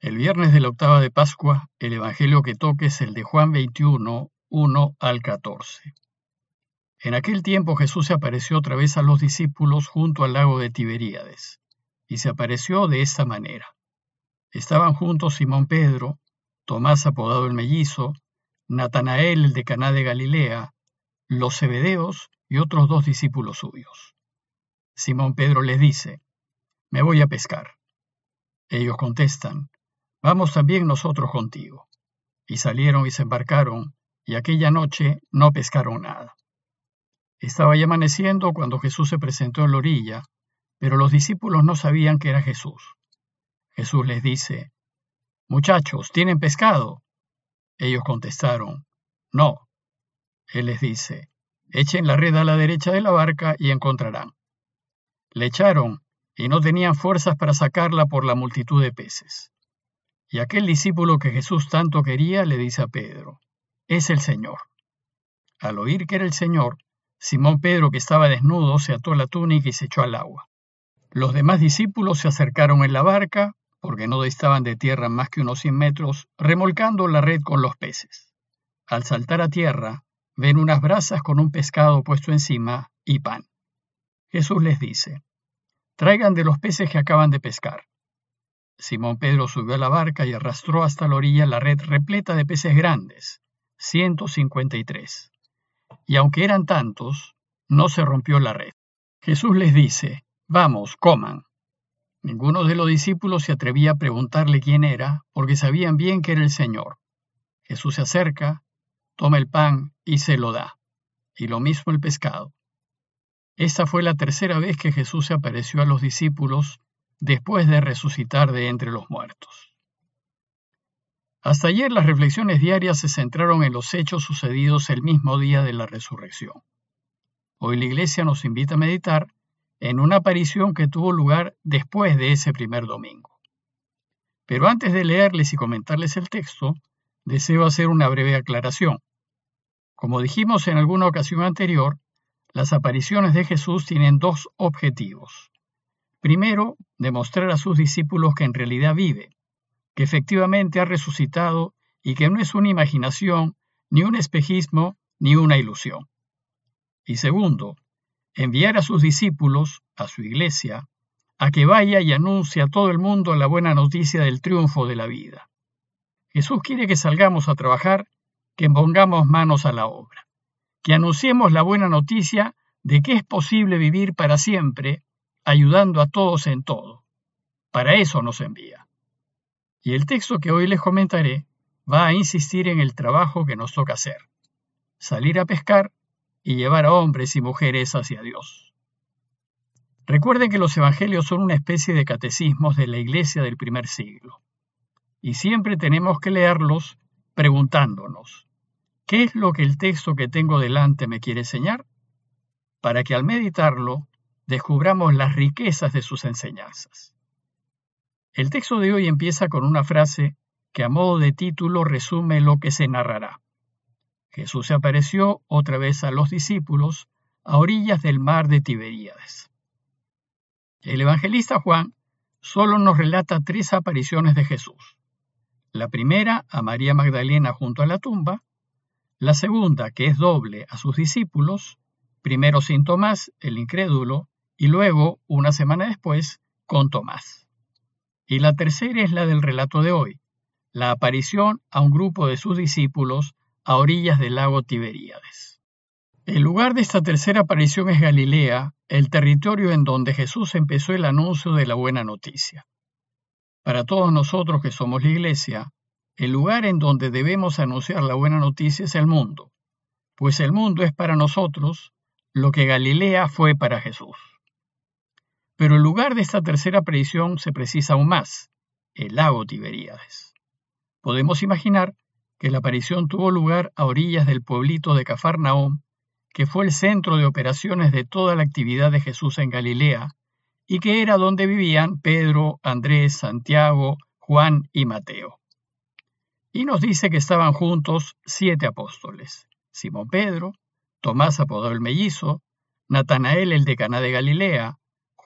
El viernes de la octava de Pascua, el Evangelio que toque es el de Juan 21, 1 al 14. En aquel tiempo Jesús se apareció otra vez a los discípulos junto al lago de Tiberíades, y se apareció de esta manera. Estaban juntos Simón Pedro, Tomás apodado el mellizo, Natanael el de Caná de Galilea, los Zebedeos y otros dos discípulos suyos. Simón Pedro les dice, Me voy a pescar. Ellos contestan, Vamos también nosotros contigo. Y salieron y se embarcaron, y aquella noche no pescaron nada. Estaba ya amaneciendo cuando Jesús se presentó en la orilla, pero los discípulos no sabían que era Jesús. Jesús les dice, Muchachos, ¿tienen pescado? Ellos contestaron, No. Él les dice, Echen la red a la derecha de la barca y encontrarán. Le echaron y no tenían fuerzas para sacarla por la multitud de peces. Y aquel discípulo que Jesús tanto quería le dice a Pedro, es el Señor. Al oír que era el Señor, Simón Pedro, que estaba desnudo, se ató la túnica y se echó al agua. Los demás discípulos se acercaron en la barca, porque no estaban de tierra más que unos cien metros, remolcando la red con los peces. Al saltar a tierra, ven unas brasas con un pescado puesto encima y pan. Jesús les dice, traigan de los peces que acaban de pescar. Simón Pedro subió a la barca y arrastró hasta la orilla la red repleta de peces grandes, 153. Y aunque eran tantos, no se rompió la red. Jesús les dice, vamos, coman. Ninguno de los discípulos se atrevía a preguntarle quién era, porque sabían bien que era el Señor. Jesús se acerca, toma el pan y se lo da, y lo mismo el pescado. Esta fue la tercera vez que Jesús se apareció a los discípulos después de resucitar de entre los muertos. Hasta ayer las reflexiones diarias se centraron en los hechos sucedidos el mismo día de la resurrección. Hoy la Iglesia nos invita a meditar en una aparición que tuvo lugar después de ese primer domingo. Pero antes de leerles y comentarles el texto, deseo hacer una breve aclaración. Como dijimos en alguna ocasión anterior, las apariciones de Jesús tienen dos objetivos. Primero, demostrar a sus discípulos que en realidad vive, que efectivamente ha resucitado y que no es una imaginación, ni un espejismo, ni una ilusión. Y segundo, enviar a sus discípulos, a su iglesia, a que vaya y anuncie a todo el mundo la buena noticia del triunfo de la vida. Jesús quiere que salgamos a trabajar, que pongamos manos a la obra, que anunciemos la buena noticia de que es posible vivir para siempre ayudando a todos en todo. Para eso nos envía. Y el texto que hoy les comentaré va a insistir en el trabajo que nos toca hacer. Salir a pescar y llevar a hombres y mujeres hacia Dios. Recuerden que los evangelios son una especie de catecismos de la iglesia del primer siglo. Y siempre tenemos que leerlos preguntándonos, ¿qué es lo que el texto que tengo delante me quiere enseñar? Para que al meditarlo descubramos las riquezas de sus enseñanzas. El texto de hoy empieza con una frase que a modo de título resume lo que se narrará. Jesús se apareció otra vez a los discípulos a orillas del mar de Tiberíades. El evangelista Juan solo nos relata tres apariciones de Jesús. La primera a María Magdalena junto a la tumba, la segunda, que es doble, a sus discípulos, primero sin Tomás, el incrédulo, y luego, una semana después, con Tomás. Y la tercera es la del relato de hoy, la aparición a un grupo de sus discípulos a orillas del lago Tiberíades. El lugar de esta tercera aparición es Galilea, el territorio en donde Jesús empezó el anuncio de la buena noticia. Para todos nosotros que somos la Iglesia, el lugar en donde debemos anunciar la buena noticia es el mundo, pues el mundo es para nosotros lo que Galilea fue para Jesús. Pero el lugar de esta tercera aparición se precisa aún más, el lago Tiberíades. Podemos imaginar que la aparición tuvo lugar a orillas del pueblito de Cafarnaón, que fue el centro de operaciones de toda la actividad de Jesús en Galilea, y que era donde vivían Pedro, Andrés, Santiago, Juan y Mateo. Y nos dice que estaban juntos siete apóstoles, Simón Pedro, Tomás apodado el mellizo, Natanael el de Caná de Galilea,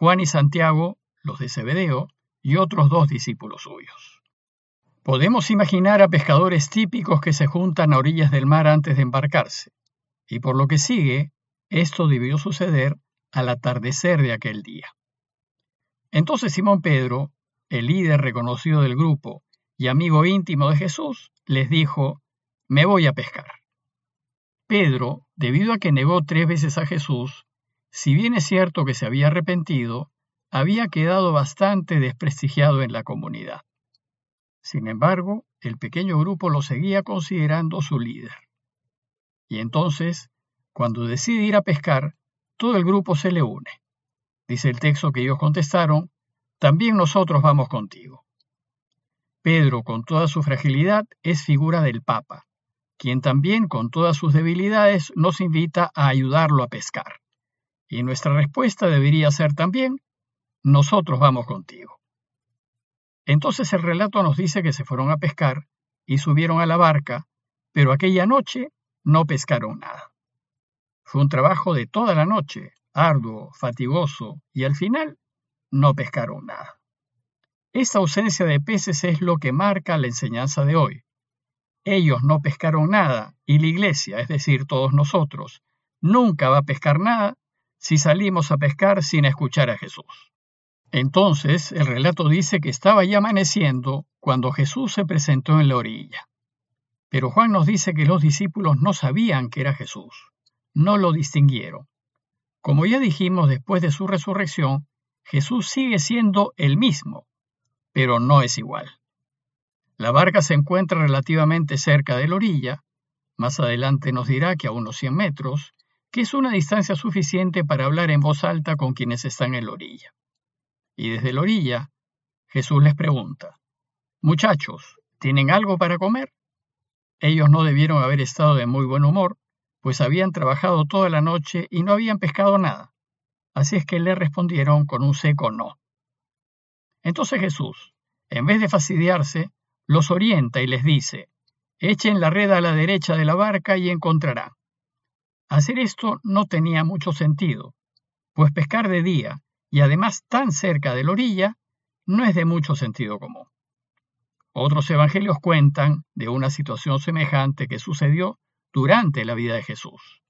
Juan y Santiago, los de Zebedeo, y otros dos discípulos suyos. Podemos imaginar a pescadores típicos que se juntan a orillas del mar antes de embarcarse, y por lo que sigue, esto debió suceder al atardecer de aquel día. Entonces Simón Pedro, el líder reconocido del grupo y amigo íntimo de Jesús, les dijo, me voy a pescar. Pedro, debido a que negó tres veces a Jesús, si bien es cierto que se había arrepentido, había quedado bastante desprestigiado en la comunidad. Sin embargo, el pequeño grupo lo seguía considerando su líder. Y entonces, cuando decide ir a pescar, todo el grupo se le une. Dice el texto que ellos contestaron, también nosotros vamos contigo. Pedro, con toda su fragilidad, es figura del Papa, quien también, con todas sus debilidades, nos invita a ayudarlo a pescar. Y nuestra respuesta debería ser también, nosotros vamos contigo. Entonces el relato nos dice que se fueron a pescar y subieron a la barca, pero aquella noche no pescaron nada. Fue un trabajo de toda la noche, arduo, fatigoso, y al final no pescaron nada. Esta ausencia de peces es lo que marca la enseñanza de hoy. Ellos no pescaron nada y la iglesia, es decir, todos nosotros, nunca va a pescar nada si salimos a pescar sin escuchar a Jesús. Entonces el relato dice que estaba ya amaneciendo cuando Jesús se presentó en la orilla. Pero Juan nos dice que los discípulos no sabían que era Jesús, no lo distinguieron. Como ya dijimos después de su resurrección, Jesús sigue siendo el mismo, pero no es igual. La barca se encuentra relativamente cerca de la orilla, más adelante nos dirá que a unos 100 metros, que es una distancia suficiente para hablar en voz alta con quienes están en la orilla y desde la orilla, Jesús les pregunta, Muchachos, ¿tienen algo para comer? Ellos no debieron haber estado de muy buen humor, pues habían trabajado toda la noche y no habían pescado nada. Así es que le respondieron con un seco no. Entonces Jesús, en vez de fastidiarse, los orienta y les dice, echen la red a la derecha de la barca y encontrarán. Hacer esto no tenía mucho sentido, pues pescar de día y además tan cerca de la orilla, no es de mucho sentido común. Otros evangelios cuentan de una situación semejante que sucedió durante la vida de Jesús.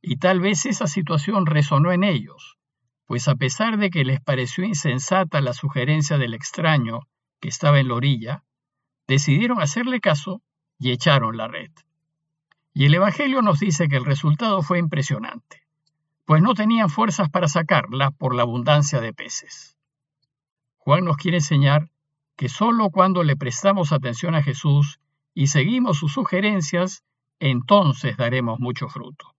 Y tal vez esa situación resonó en ellos, pues a pesar de que les pareció insensata la sugerencia del extraño que estaba en la orilla, decidieron hacerle caso y echaron la red. Y el Evangelio nos dice que el resultado fue impresionante pues no tenían fuerzas para sacarla por la abundancia de peces. Juan nos quiere enseñar que sólo cuando le prestamos atención a Jesús y seguimos sus sugerencias, entonces daremos mucho fruto.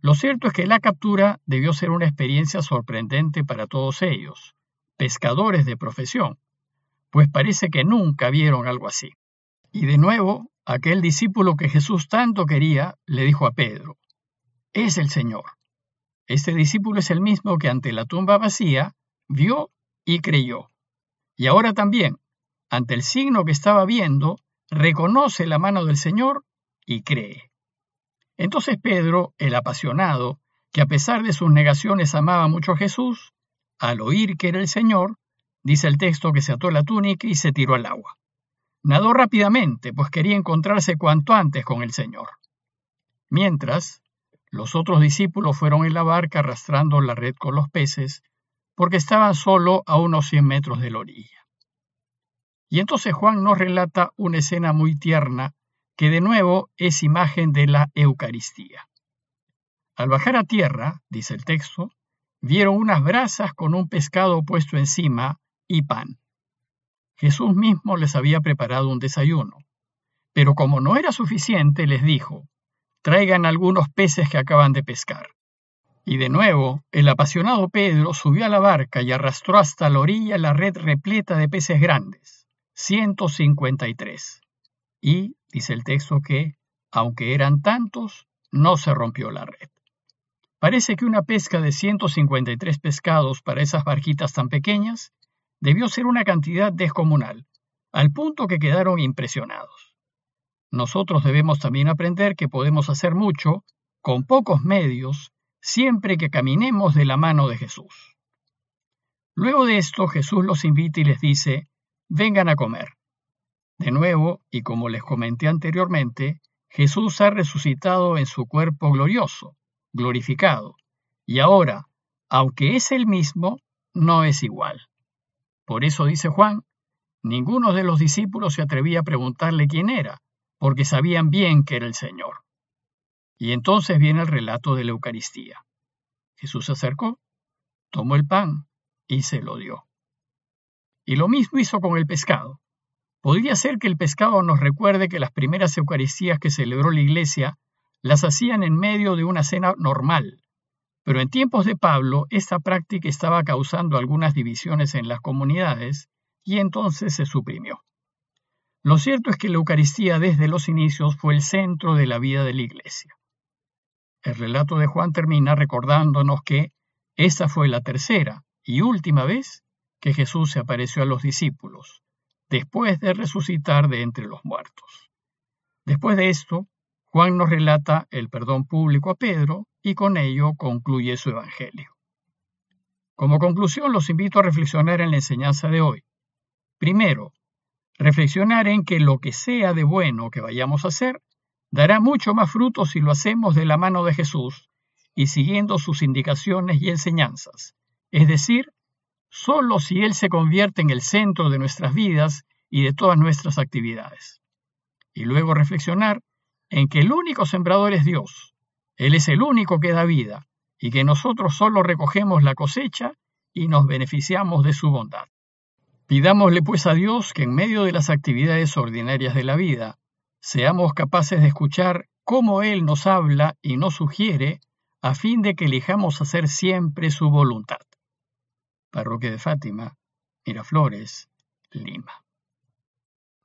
Lo cierto es que la captura debió ser una experiencia sorprendente para todos ellos, pescadores de profesión, pues parece que nunca vieron algo así. Y de nuevo, aquel discípulo que Jesús tanto quería le dijo a Pedro, es el Señor. Este discípulo es el mismo que ante la tumba vacía vio y creyó. Y ahora también, ante el signo que estaba viendo, reconoce la mano del Señor y cree. Entonces Pedro, el apasionado, que a pesar de sus negaciones amaba mucho a Jesús, al oír que era el Señor, dice el texto que se ató la túnica y se tiró al agua. Nadó rápidamente, pues quería encontrarse cuanto antes con el Señor. Mientras, los otros discípulos fueron en la barca arrastrando la red con los peces, porque estaban solo a unos 100 metros de la orilla. Y entonces Juan nos relata una escena muy tierna que de nuevo es imagen de la Eucaristía. Al bajar a tierra, dice el texto, vieron unas brasas con un pescado puesto encima y pan. Jesús mismo les había preparado un desayuno, pero como no era suficiente, les dijo, traigan algunos peces que acaban de pescar. Y de nuevo, el apasionado Pedro subió a la barca y arrastró hasta la orilla la red repleta de peces grandes, 153. Y, dice el texto que, aunque eran tantos, no se rompió la red. Parece que una pesca de 153 pescados para esas barquitas tan pequeñas debió ser una cantidad descomunal, al punto que quedaron impresionados nosotros debemos también aprender que podemos hacer mucho con pocos medios siempre que caminemos de la mano de Jesús. Luego de esto Jesús los invita y les dice, vengan a comer. De nuevo, y como les comenté anteriormente, Jesús ha resucitado en su cuerpo glorioso, glorificado, y ahora, aunque es el mismo, no es igual. Por eso dice Juan, ninguno de los discípulos se atrevía a preguntarle quién era, porque sabían bien que era el Señor. Y entonces viene el relato de la Eucaristía. Jesús se acercó, tomó el pan y se lo dio. Y lo mismo hizo con el pescado. Podría ser que el pescado nos recuerde que las primeras Eucaristías que celebró la Iglesia las hacían en medio de una cena normal, pero en tiempos de Pablo esta práctica estaba causando algunas divisiones en las comunidades y entonces se suprimió. Lo cierto es que la Eucaristía desde los inicios fue el centro de la vida de la Iglesia. El relato de Juan termina recordándonos que esta fue la tercera y última vez que Jesús se apareció a los discípulos, después de resucitar de entre los muertos. Después de esto, Juan nos relata el perdón público a Pedro y con ello concluye su Evangelio. Como conclusión, los invito a reflexionar en la enseñanza de hoy. Primero, reflexionar en que lo que sea de bueno que vayamos a hacer dará mucho más fruto si lo hacemos de la mano de Jesús y siguiendo sus indicaciones y enseñanzas, es decir, solo si Él se convierte en el centro de nuestras vidas y de todas nuestras actividades. Y luego reflexionar en que el único sembrador es Dios, Él es el único que da vida, y que nosotros solo recogemos la cosecha y nos beneficiamos de su bondad. Pidámosle pues a Dios que en medio de las actividades ordinarias de la vida seamos capaces de escuchar cómo Él nos habla y nos sugiere a fin de que elijamos hacer siempre su voluntad. Parroquia de Fátima, Miraflores, Lima.